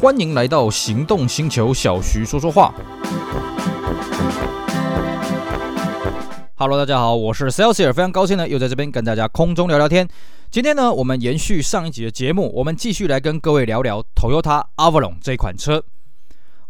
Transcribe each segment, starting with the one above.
欢迎来到行动星球，小徐说说话。Hello，大家好，我是 Celsius，非常高兴呢，又在这边跟大家空中聊聊天。今天呢，我们延续上一集的节目，我们继续来跟各位聊聊 Toyota Avalon 这款车。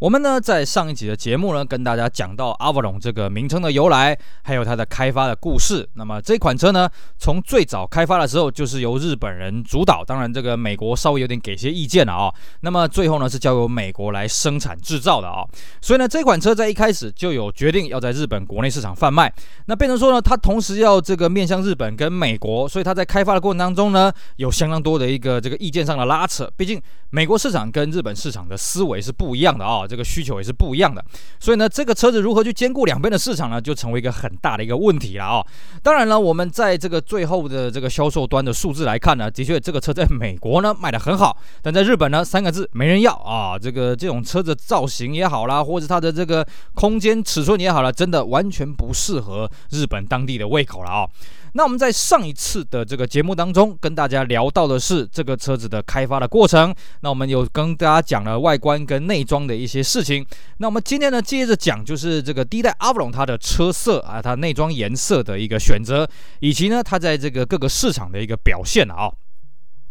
我们呢，在上一集的节目呢，跟大家讲到 Avalon 这个名称的由来，还有它的开发的故事。那么这款车呢，从最早开发的时候就是由日本人主导，当然这个美国稍微有点给些意见了啊。那么最后呢，是交由美国来生产制造的啊。所以呢，这款车在一开始就有决定要在日本国内市场贩卖。那变成说呢，它同时要这个面向日本跟美国，所以它在开发的过程当中呢，有相当多的一个这个意见上的拉扯。毕竟美国市场跟日本市场的思维是不一样的啊。这个需求也是不一样的，所以呢，这个车子如何去兼顾两边的市场呢，就成为一个很大的一个问题了啊。当然了，我们在这个最后的这个销售端的数字来看呢，的确这个车在美国呢卖得很好，但在日本呢，三个字没人要啊。这个这种车子造型也好啦，或者它的这个空间尺寸也好了，真的完全不适合日本当地的胃口了啊。那我们在上一次的这个节目当中，跟大家聊到的是这个车子的开发的过程。那我们有跟大家讲了外观跟内装的一些事情。那我们今天呢，接着讲就是这个第一代阿布隆它的车色啊，它内装颜色的一个选择，以及呢它在这个各个市场的一个表现啊。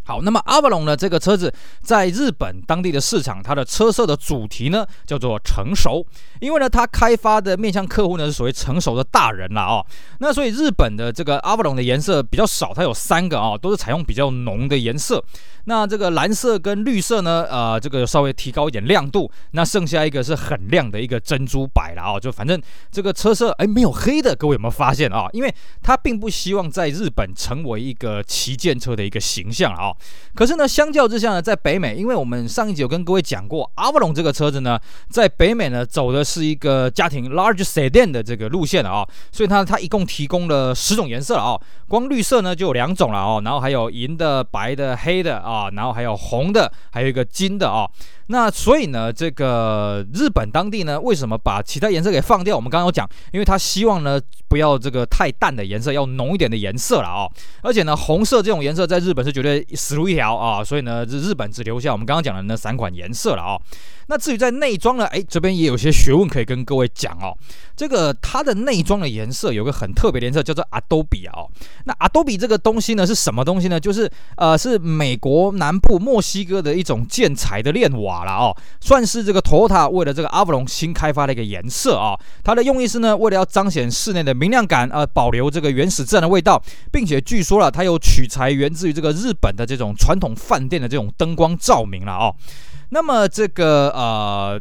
好，那么阿瓦隆呢，这个车子在日本当地的市场，它的车色的主题呢叫做成熟，因为呢它开发的面向客户呢是属于成熟的大人了哦。那所以日本的这个阿瓦隆的颜色比较少，它有三个啊，都是采用比较浓的颜色。那这个蓝色跟绿色呢，呃，这个稍微提高一点亮度。那剩下一个是很亮的一个珍珠白了啊，就反正这个车色哎没有黑的，各位有没有发现啊？因为它并不希望在日本成为一个旗舰车的一个形象啊。可是呢，相较之下呢，在北美，因为我们上一集有跟各位讲过阿沃龙这个车子呢，在北美呢走的是一个家庭 large sedan 的这个路线啊，所以它它一共提供了十种颜色了啊，光绿色呢就有两种了哦，然后还有银的、白的、黑的啊，然后还有红的，还有一个金的啊。那所以呢，这个日本当地呢，为什么把其他颜色给放掉？我们刚刚有讲，因为他希望呢，不要这个太淡的颜色，要浓一点的颜色了啊。而且呢，红色这种颜色在日本是绝对死路一条啊，所以呢，日本只留下我们刚刚讲的那三款颜色了啊。那至于在内装呢，哎，这边也有些学问可以跟各位讲哦。这个它的内装的颜色有个很特别的颜色，叫做 Adobe 啊。那 Adobe 这个东西呢是什么东西呢？就是呃，是美国南部墨西哥的一种建材的炼瓦了哦，算是这个 Toyota 为了这个 Avalon 新开发的一个颜色啊。它的用意是呢，为了要彰显室内的明亮感，呃，保留这个原始自然的味道，并且据说了它有取材源自于这个日本的这种传统饭店的这种灯光照明了哦。那么这个呃，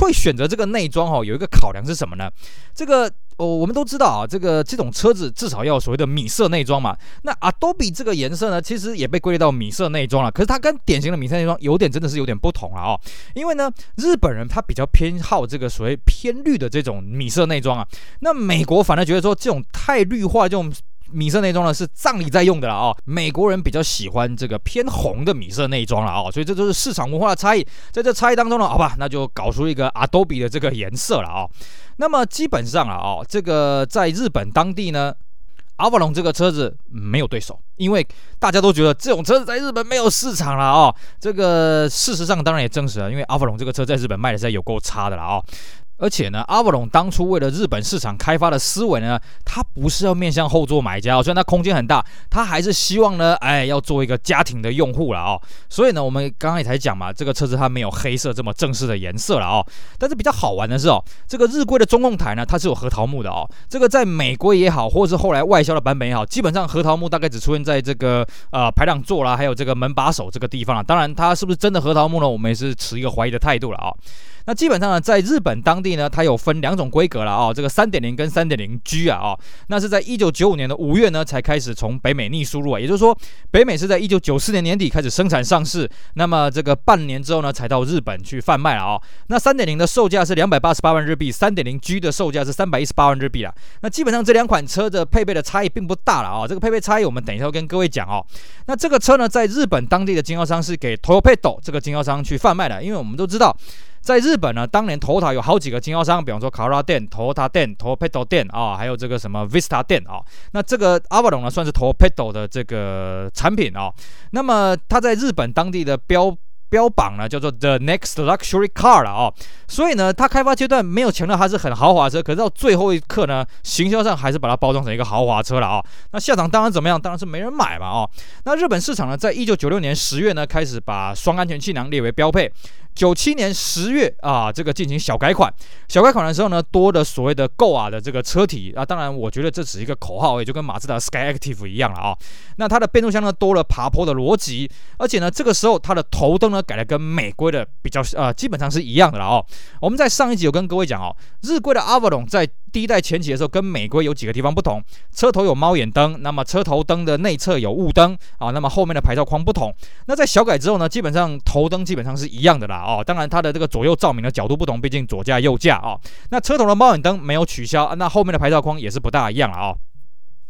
会选择这个内装哈，有一个考量是什么呢？这个哦，我们都知道啊，这个这种车子至少要所谓的米色内装嘛。那 Adobe 这个颜色呢，其实也被归类到米色内装了。可是它跟典型的米色内装有点真的是有点不同了哦。因为呢，日本人他比较偏好这个所谓偏绿的这种米色内装啊。那美国反而觉得说这种太绿化这种。米色内装呢是葬礼在用的了啊，美国人比较喜欢这个偏红的米色内装了啊，所以这就是市场文化的差异。在这差异当中呢，好吧，那就搞出一个 Adobe 的这个颜色了啊。那么基本上啊，哦，这个在日本当地呢，Avalon 这个车子没有对手，因为大家都觉得这种车子在日本没有市场了啊。这个事实上当然也证实了，因为 Avalon 这个车在日本卖的实在有够差的了啊。而且呢，阿瓦隆当初为了日本市场开发的思维呢，它不是要面向后座买家哦，虽然它空间很大，它还是希望呢，哎，要做一个家庭的用户了哦。所以呢，我们刚刚也才讲嘛，这个车子它没有黑色这么正式的颜色了哦。但是比较好玩的是哦，这个日规的中控台呢，它是有核桃木的哦。这个在美规也好，或者是后来外销的版本也好，基本上核桃木大概只出现在这个呃排挡座啦，还有这个门把手这个地方了。当然，它是不是真的核桃木呢？我们也是持一个怀疑的态度了啊、哦。那基本上呢，在日本当地呢，它有分两种规格了、哦，这个三点零跟三点零 G 啊，哦，那是在一九九五年的五月呢，才开始从北美逆输入啊，也就是说，北美是在一九九四年年底开始生产上市，那么这个半年之后呢，才到日本去贩卖了、哦。那三点零的售价是两百八十八万日币，三点零 G 的售价是三百一十八万日币了。那基本上这两款车的配备的差异并不大了啊、哦，这个配备差异我们等一下会跟各位讲哦。那这个车呢，在日本当地的经销商是给 Toyopet 这个经销商去贩卖的，因为我们都知道。在日本呢，当年 Toyota 有好几个经销商，比方说 Kahara 店、Toyota 店、Toyopet 店啊，还有这个什么 Vista 店啊。那这个 Avalon 呢，算是 Toyopet 的这个产品啊。那么它在日本当地的标标榜呢叫做 The Next Luxury Car 了哦。所以呢，它开发阶段没有强调它是很豪华车，可是到最后一刻呢，行销上还是把它包装成一个豪华车了啊、那下场当然怎么样？当然是没人买嘛哦。那日本市场呢，在一九九六年十月呢，开始把双安全气囊列为标配。九七年十月啊，这个进行小改款，小改款的时候呢，多了所谓的 “go 啊的这个车体啊。当然，我觉得这只是一个口号，也就跟马自达 Skyactive 一样了啊。那它的变速箱呢，多了爬坡的逻辑，而且呢，这个时候它的头灯呢，改的跟美规的比较呃，基本上是一样的了哦。我们在上一集有跟各位讲哦，日规的 Avalon 在第一代前期的时候，跟美规有几个地方不同。车头有猫眼灯，那么车头灯的内侧有雾灯啊，那么后面的牌照框不同。那在小改之后呢，基本上头灯基本上是一样的啦哦。当然它的这个左右照明的角度不同，毕竟左驾右驾啊。那车头的猫眼灯没有取消，那后面的牌照框也是不大一样了啊。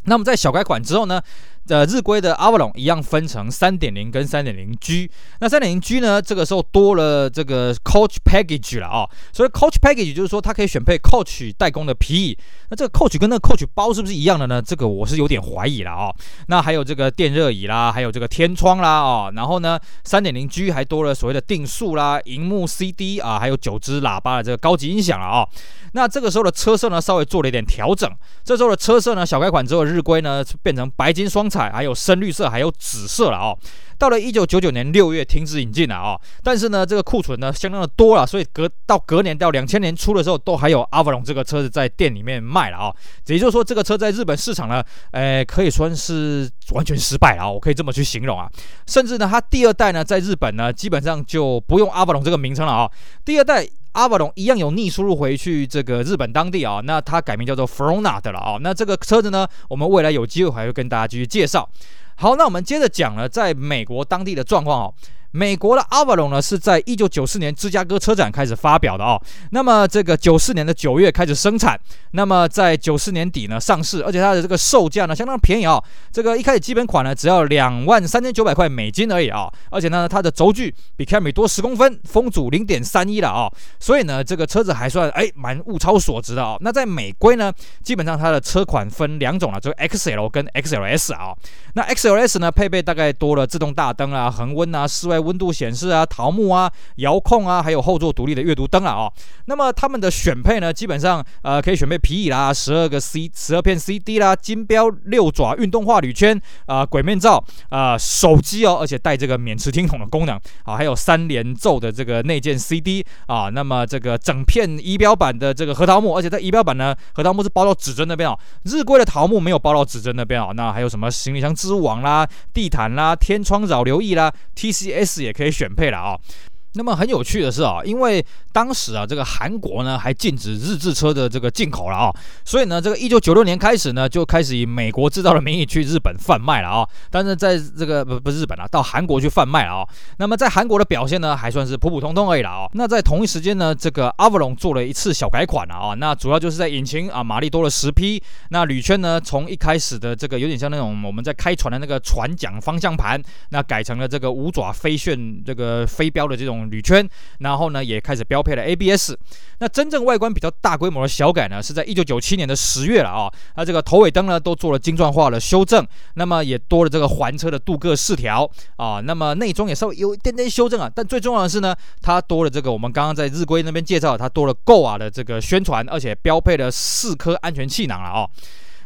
那么在小改款之后呢？呃，日规的 Avalon 一样分成三点零跟三点零 G。那三点零 G 呢，这个时候多了这个 Coach Package 了啊。所以 Coach Package 就是说它可以选配 Coach 代工的皮椅。那这个 Coach 跟那个 Coach 包是不是一样的呢？这个我是有点怀疑了啊。那还有这个电热椅啦，还有这个天窗啦啊。然后呢，三点零 G 还多了所谓的定速啦、荧幕 CD 啊，还有九支喇叭的这个高级音响了啊。那这个时候的车色呢，稍微做了一点调整。这时候的车色呢，小改款之后日规呢变成白金双彩，还有深绿色，还有紫色了哦。到了一九九九年六月停止引进了啊，但是呢，这个库存呢相当的多了，所以隔到隔年到两千年初的时候，都还有 Avalon 这个车子在店里面卖了啊。也就是说，这个车在日本市场呢，诶，可以算是完全失败了啊，我可以这么去形容啊。甚至呢，它第二代呢，在日本呢，基本上就不用 Avalon 这个名称了啊。第二代。阿瓦隆一样有逆输入回去这个日本当地啊，那它改名叫做 Frontna 的了啊。那这个车子呢，我们未来有机会还会跟大家继续介绍。好，那我们接着讲了在美国当地的状况哦。美国的 Avalon 呢，是在一九九四年芝加哥车展开始发表的哦。那么这个九四年的九月开始生产，那么在九四年底呢上市，而且它的这个售价呢相当便宜、哦。这个一开始基本款呢只要两万三千九百块美金而已啊、哦。而且呢它的轴距比 Camry 多十公分，风阻零点三一了啊。所以呢这个车子还算哎蛮物超所值的、哦。那在美规呢，基本上它的车款分两种了，就 XL 跟 XLS 啊。那 XLS 呢配备大概多了自动大灯啊、恒温啊、室外。温度显示啊，桃木啊，遥控啊，还有后座独立的阅读灯啊，哦，那么他们的选配呢，基本上呃可以选配皮椅啦，十二个 C 十二片 CD 啦，金标六爪运动化铝圈啊，鬼面罩啊，手机哦，而且带这个免持听筒的功能啊，还有三连奏的这个内建 CD 啊，那么这个整片仪表板的这个核桃木，而且在仪表板呢，核桃木是包到指针那边哦，日规的桃木没有包到指针那边哦，那还有什么行李箱织物网啦、地毯啦、天窗扰流翼啦、TCS。也可以选配了啊。那么很有趣的是啊，因为当时啊，这个韩国呢还禁止日制车的这个进口了啊，所以呢，这个一九九六年开始呢，就开始以美国制造的名义去日本贩卖了啊。但是在这个不不日本啊，到韩国去贩卖了啊。那么在韩国的表现呢，还算是普普通通而已了啊。那在同一时间呢，这个 Avalon 做了一次小改款了啊。那主要就是在引擎啊，马力多了十匹。那铝圈呢，从一开始的这个有点像那种我们在开船的那个船桨方向盘，那改成了这个五爪飞旋这个飞镖的这种。铝圈，然后呢，也开始标配了 ABS。那真正外观比较大规模的小改呢，是在一九九七年的十月了啊。那这个头尾灯呢，都做了精钻化的修正，那么也多了这个环车的镀铬饰条啊。那么内装也稍微有一点点修正啊。但最重要的是呢，它多了这个我们刚刚在日规那边介绍，它多了 GOA 的这个宣传，而且标配了四颗安全气囊了啊。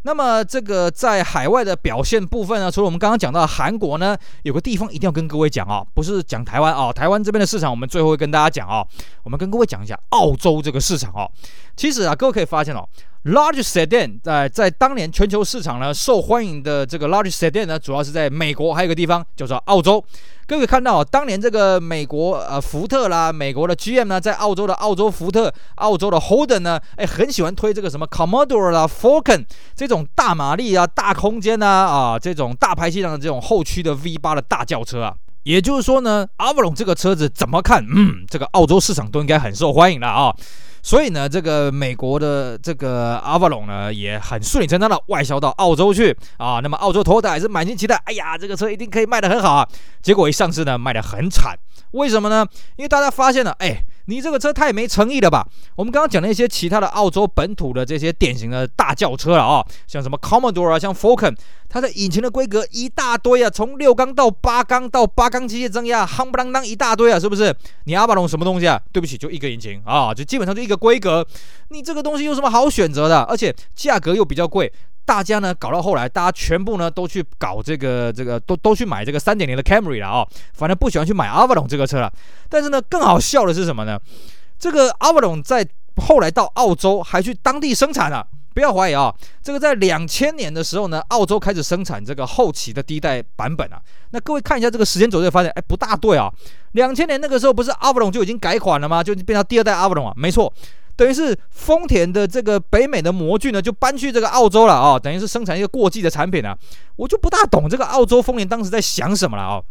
那么这个在海外的表现部分呢，除了我们刚刚讲到韩国呢，有个地方一定要跟各位讲啊，不是讲台湾啊，台湾这边的市场我们最后会跟大家讲啊，我们跟各位讲一下澳洲这个市场啊。其实啊，各位可以发现哦，Large Sedan 在在当年全球市场呢受欢迎的这个 Large Sedan 呢，主要是在美国，还有一个地方叫做澳洲。各位看到，当年这个美国呃福特啦，美国的 GM 呢，在澳洲的澳洲福特、澳洲的 Holden 呢，哎，很喜欢推这个什么 Commodore 啦、Falcon 这种大马力啊、大空间呐啊，啊这种大排气量的这种后驱的 V8 的大轿车啊。也就是说呢，Avalon 这个车子怎么看，嗯，这个澳洲市场都应该很受欢迎了啊。所以呢，这个美国的这个 Avalon 呢，也很顺理成章的外销到澳洲去啊。那么澳洲头戴也是满心期待，哎呀，这个车一定可以卖得很好啊。结果一上市呢，卖得很惨。为什么呢？因为大家发现了，哎，你这个车太没诚意了吧？我们刚刚讲了一些其他的澳洲本土的这些典型的大轿车了啊，像什么 Commodore 啊，像 Falcon，它的引擎的规格一大堆啊，从六缸到八缸到八缸机械增压，夯不啷当一大堆啊，是不是？你阿巴隆什么东西啊？对不起，就一个引擎啊，就基本上就一个规格，你这个东西有什么好选择的？而且价格又比较贵。大家呢搞到后来，大家全部呢都去搞这个这个，都都去买这个三点零的 Camry 了哦，反正不喜欢去买 Avalon 这个车了。但是呢，更好笑的是什么呢？这个 Avalon 在后来到澳洲还去当地生产了。不要怀疑啊，这个在两千年的时候呢，澳洲开始生产这个后期的第一代版本啊。那各位看一下这个时间轴，就发现哎不大对啊。两千年那个时候不是 Avalon 就已经改款了吗？就变成第二代 Avalon 啊，没错。等于是丰田的这个北美的模具呢，就搬去这个澳洲了啊、等于是生产一个过季的产品啊，我就不大懂这个澳洲丰田当时在想什么了啊、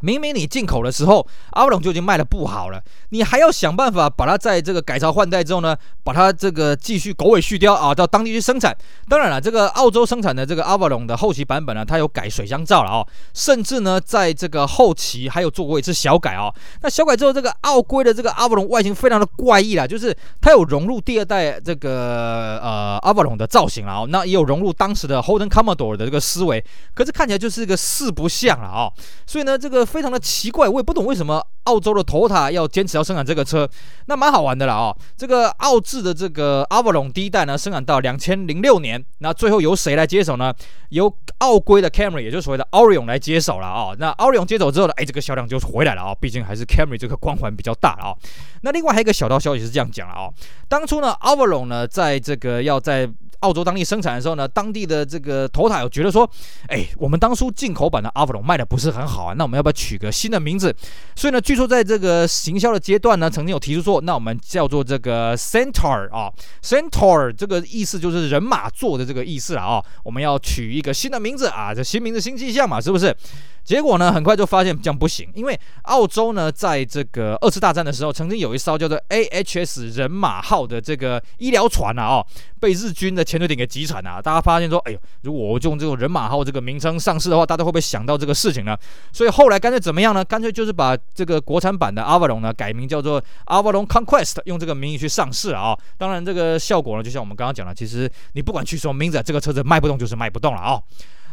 明明你进口的时候，阿布隆就已经卖得不好了，你还要想办法把它在这个改朝换代之后呢，把它这个继续狗尾续貂啊，到当地去生产。当然了，这个澳洲生产的这个阿布隆的后期版本呢，它有改水箱罩了啊，甚至呢，在这个后期还有做过一次小改啊。那小改之后，这个澳规的这个阿布隆外形非常的怪异啦，就是它有融入第二代这个呃阿布隆的造型啊，那也有融入当时的 Holden Commodore 的这个思维，可是看起来就是一个四不像了啊。所以呢，这个。非常的奇怪，我也不懂为什么澳洲的 Toyota 要坚持要生产这个车，那蛮好玩的啦啊、哦。这个澳制的这个 Avalon 第一代呢，生产到两千零六年，那最后由谁来接手呢？由澳规的 Camry，也就是所谓的 Aurion 来接手了啊、哦。那 Aurion 接手之后呢，哎，这个销量就回来了啊、哦。毕竟还是 Camry 这个光环比较大啊、哦。那另外还有一个小道消息是这样讲了啊、哦，当初呢 Avalon 呢，在这个要在澳洲当地生产的时候呢，当地的这个 Toyota 有觉得说，哎，我们当初进口版的 Avalon 卖的不是很好啊，那我们要不要取个新的名字？所以呢，据说在这个行销的阶段呢，曾经有提出说，那我们叫做这个 Centaur 啊，Centaur 这个意思就是人马座的这个意思了啊，我们要取一个新的名字啊，这新名字新气象嘛，是不是？结果呢，很快就发现这样不行，因为澳洲呢，在这个二次大战的时候，曾经有一艘叫做 AHS 人马号的这个医疗船啊，哦，被日军的潜水艇给击沉啊。大家发现说，哎呦，如果我用这种人马号这个名称上市的话，大家会不会想到这个事情呢？所以后来干脆怎么样呢？干脆就是把这个国产版的阿瓦隆呢改名叫做阿瓦隆 Conquest，用这个名义去上市啊。当然，这个效果呢，就像我们刚刚讲的，其实你不管去什么名字，这个车子卖不动就是卖不动了啊。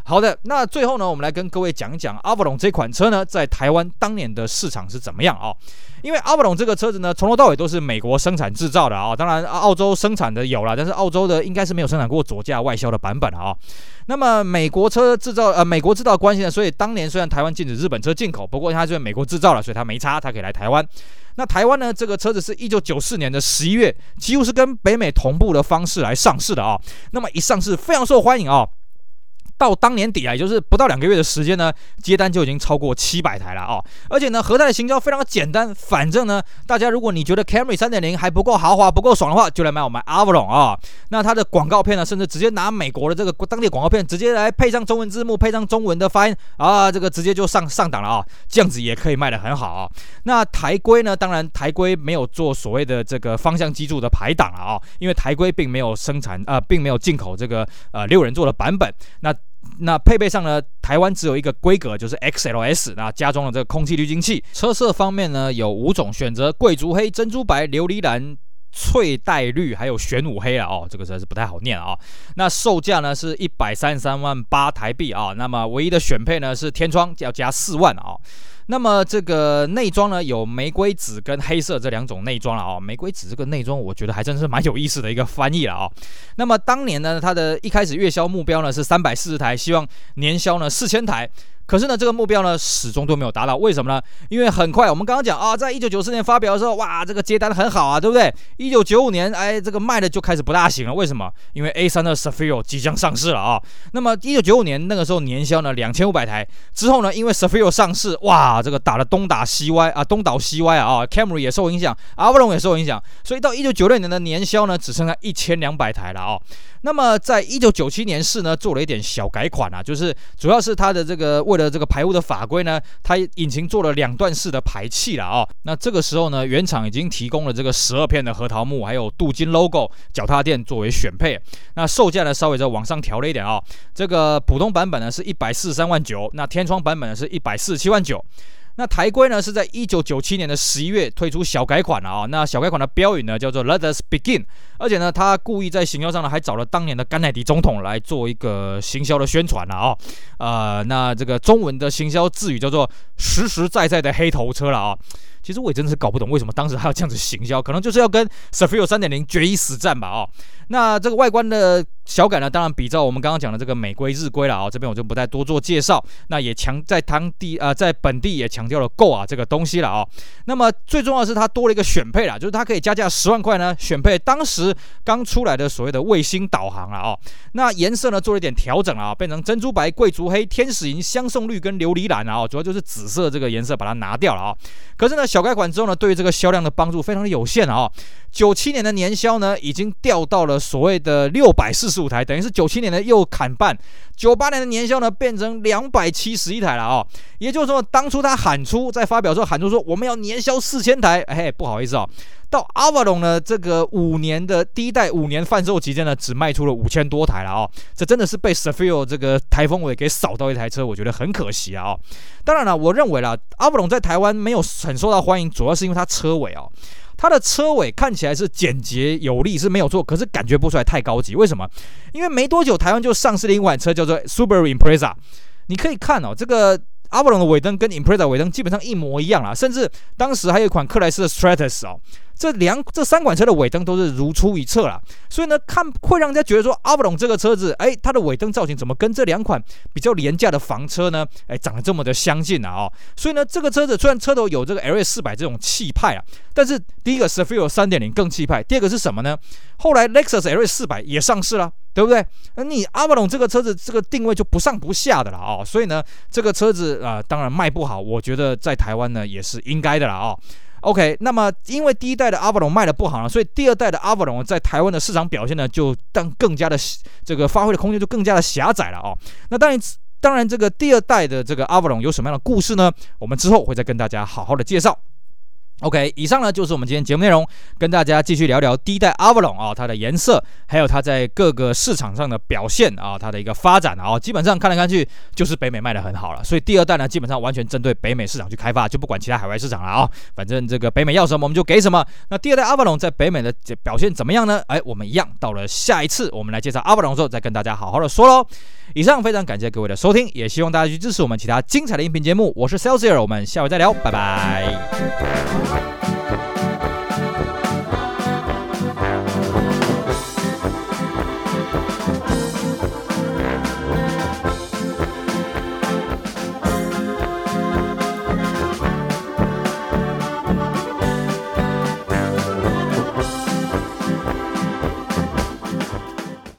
好的，那最后呢，我们来跟各位讲一讲 Avalon 这款车呢，在台湾当年的市场是怎么样啊？因为 Avalon 这个车子呢，从头到尾都是美国生产制造的啊。当然，澳洲生产的有了，但是澳洲的应该是没有生产过左驾外销的版本啊。那么美国车制造，呃，美国制造关系呢，所以当年虽然台湾禁止日本车进口，不过它是美国制造了，所以它没差，它可以来台湾。那台湾呢，这个车子是一九九四年的十一月，几乎是跟北美同步的方式来上市的啊。那么一上市非常受欢迎啊。到当年底啊，也就是不到两个月的时间呢，接单就已经超过七百台了啊！而且呢，和泰的行销非常的简单，反正呢，大家如果你觉得 Camry 3.0还不够豪华、不够爽的话，就来买我们 Avalon 啊！那它的广告片呢，甚至直接拿美国的这个当地广告片，直接来配上中文字幕，配上中文的发音啊，这个直接就上上档了啊！这样子也可以卖得很好啊！那台规呢，当然台规没有做所谓的这个方向机柱的排档了啊，因为台规并没有生产啊、并没有进口这个呃六人座的版本，那。那配备上呢，台湾只有一个规格，就是 XLS，那加装了这个空气滤清器。车色方面呢，有五种选择：贵族黑、珍珠白、琉璃蓝、翠黛绿，还有玄武黑啊。哦，这个实在是不太好念啊、那售价呢是一百三十三万八台币啊、那么唯一的选配呢是天窗，要加四万啊、那么这个内装呢，有玫瑰紫跟黑色这两种内装了啊。玫瑰紫这个内装，我觉得还真是蛮有意思的一个翻译了啊。那么当年呢，它的一开始月销目标呢是三百四十台，希望年销呢四千台。可是呢，这个目标呢，始终都没有达到。为什么呢？因为很快，我们刚刚讲啊，在一九九四年发表的时候，哇，这个接单很好啊，对不对？一九九五年，哎，这个卖的就开始不大行了。为什么？因为 A 三的 safir 即将上市了啊。那么一九九五年那个时候年销呢两千五百台，之后呢，因为 safir 上市，哇，这个打了东打西歪啊，东倒西歪啊，Camry 也受影响，Avalon 也受影响，所以到一九九六年的年销呢，只剩下一千两百台了啊。那么在一九九七年式呢，做了一点小改款啊，就是主要是它的这个为了这个排污的法规呢，它引擎做了两段式的排气了啊、那这个时候呢，原厂已经提供了这个十二片的核桃木，还有镀金 logo 脚踏垫作为选配。那售价呢，稍微再往上调了一点啊、这个普通版本呢是一百四十三万九，那天窗版本呢是一百四十七万九。那台规呢是在一九九七年的十一月推出小改款了啊。那小改款的标语呢叫做 Let us begin，而且呢，他故意在行销上呢还找了当年的甘乃迪总统来做一个行销的宣传了啊。呃，那这个中文的行销字语叫做实实在在的黑头车了啊。其实我也真的是搞不懂为什么当时还要这样子行销，可能就是要跟 Cefiro 三点零决一死战吧啊。那这个外观的小改呢，当然比照我们刚刚讲的这个美规日规了啊，这边我就不再多做介绍。那也强在当地啊、在本地也强调了够啊这个东西了啊。那么最重要的是它多了一个选配啦，就是它可以加价十万块呢，选配当时刚出来的所谓的卫星导航了啊。那颜色呢做了一点调整啊，变成珍珠白、贵族黑、天使银、香颂绿跟琉璃蓝啊，主要就是紫色这个颜色把它拿掉了啊。可是呢，小改款之后呢，对于这个销量的帮助非常的有限啊。九七年的年销呢，已经掉到了所谓的六百四十五台，等于是九七年的又砍半。九八年的年销呢，变成两百七十一台了啊、也就是说，当初他喊出在发表的时候喊出说我们要年销四千台，哎，不好意思啊、到 Avalon 呢这个五年的第一代五年贩售期间呢，只卖出了五千多台了啊、这真的是被 Cefiro 这个台风尾给扫到一台车，我觉得很可惜啊、当然了，我认为啦，Avalon 在台湾没有很受到欢迎，主要是因为它车尾哦。它的车尾看起来是简洁有力是没有错，可是感觉不出来太高级。为什么？因为没多久台湾就上市了一款车叫做 Subaru Impreza。你可以看哦，这个阿布隆的尾灯跟 Impreza 尾灯基本上一模一样啦，甚至当时还有一款克莱斯的 Stratus 哦。这两这三款车的尾灯都是如出一辙啦，所以呢，看会让人家觉得说阿布隆这个车子，哎，它的尾灯造型怎么跟这两款比较廉价的房车呢？哎，长得这么的相近啊！哦，所以呢，这个车子虽然车头有这个 LS 四百这种气派啊，但是第一个 Cefiro 三点零更气派，第二个是什么呢？后来 Lexus LS 四百也上市了，对不对？那你阿布隆这个车子这个定位就不上不下的了啊！哦，所以呢，这个车子啊，当然卖不好，我觉得在台湾呢也是应该的了啊。哦 OK，那么因为第一代的阿凡龙卖的不好了，所以第二代的阿凡龙在台湾的市场表现呢，就更更加的这个发挥的空间就更加的狭窄了哦。那当然，当然这个第二代的这个阿凡龙有什么样的故事呢？我们之后会再跟大家好好的介绍。OK，以上呢就是我们今天节目内容，跟大家继续聊聊第一代 Avalon 啊，它的颜色，还有它在各个市场上的表现啊，它的一个发展啊，基本上看来看去就是北美卖得很好了，所以第二代呢，基本上完全针对北美市场去开发，就不管其他海外市场了啊，反正这个北美要什么我们就给什么。那第二代 Avalon 在北美的表现怎么样呢？哎，我们一样到了下一次我们来介绍 Avalon 的时候，再跟大家好好的说喽。以上非常感谢各位的收听，也希望大家去支持我们其他精彩的音频节目。我是 Celsius，我们下回再聊，拜拜。Bye.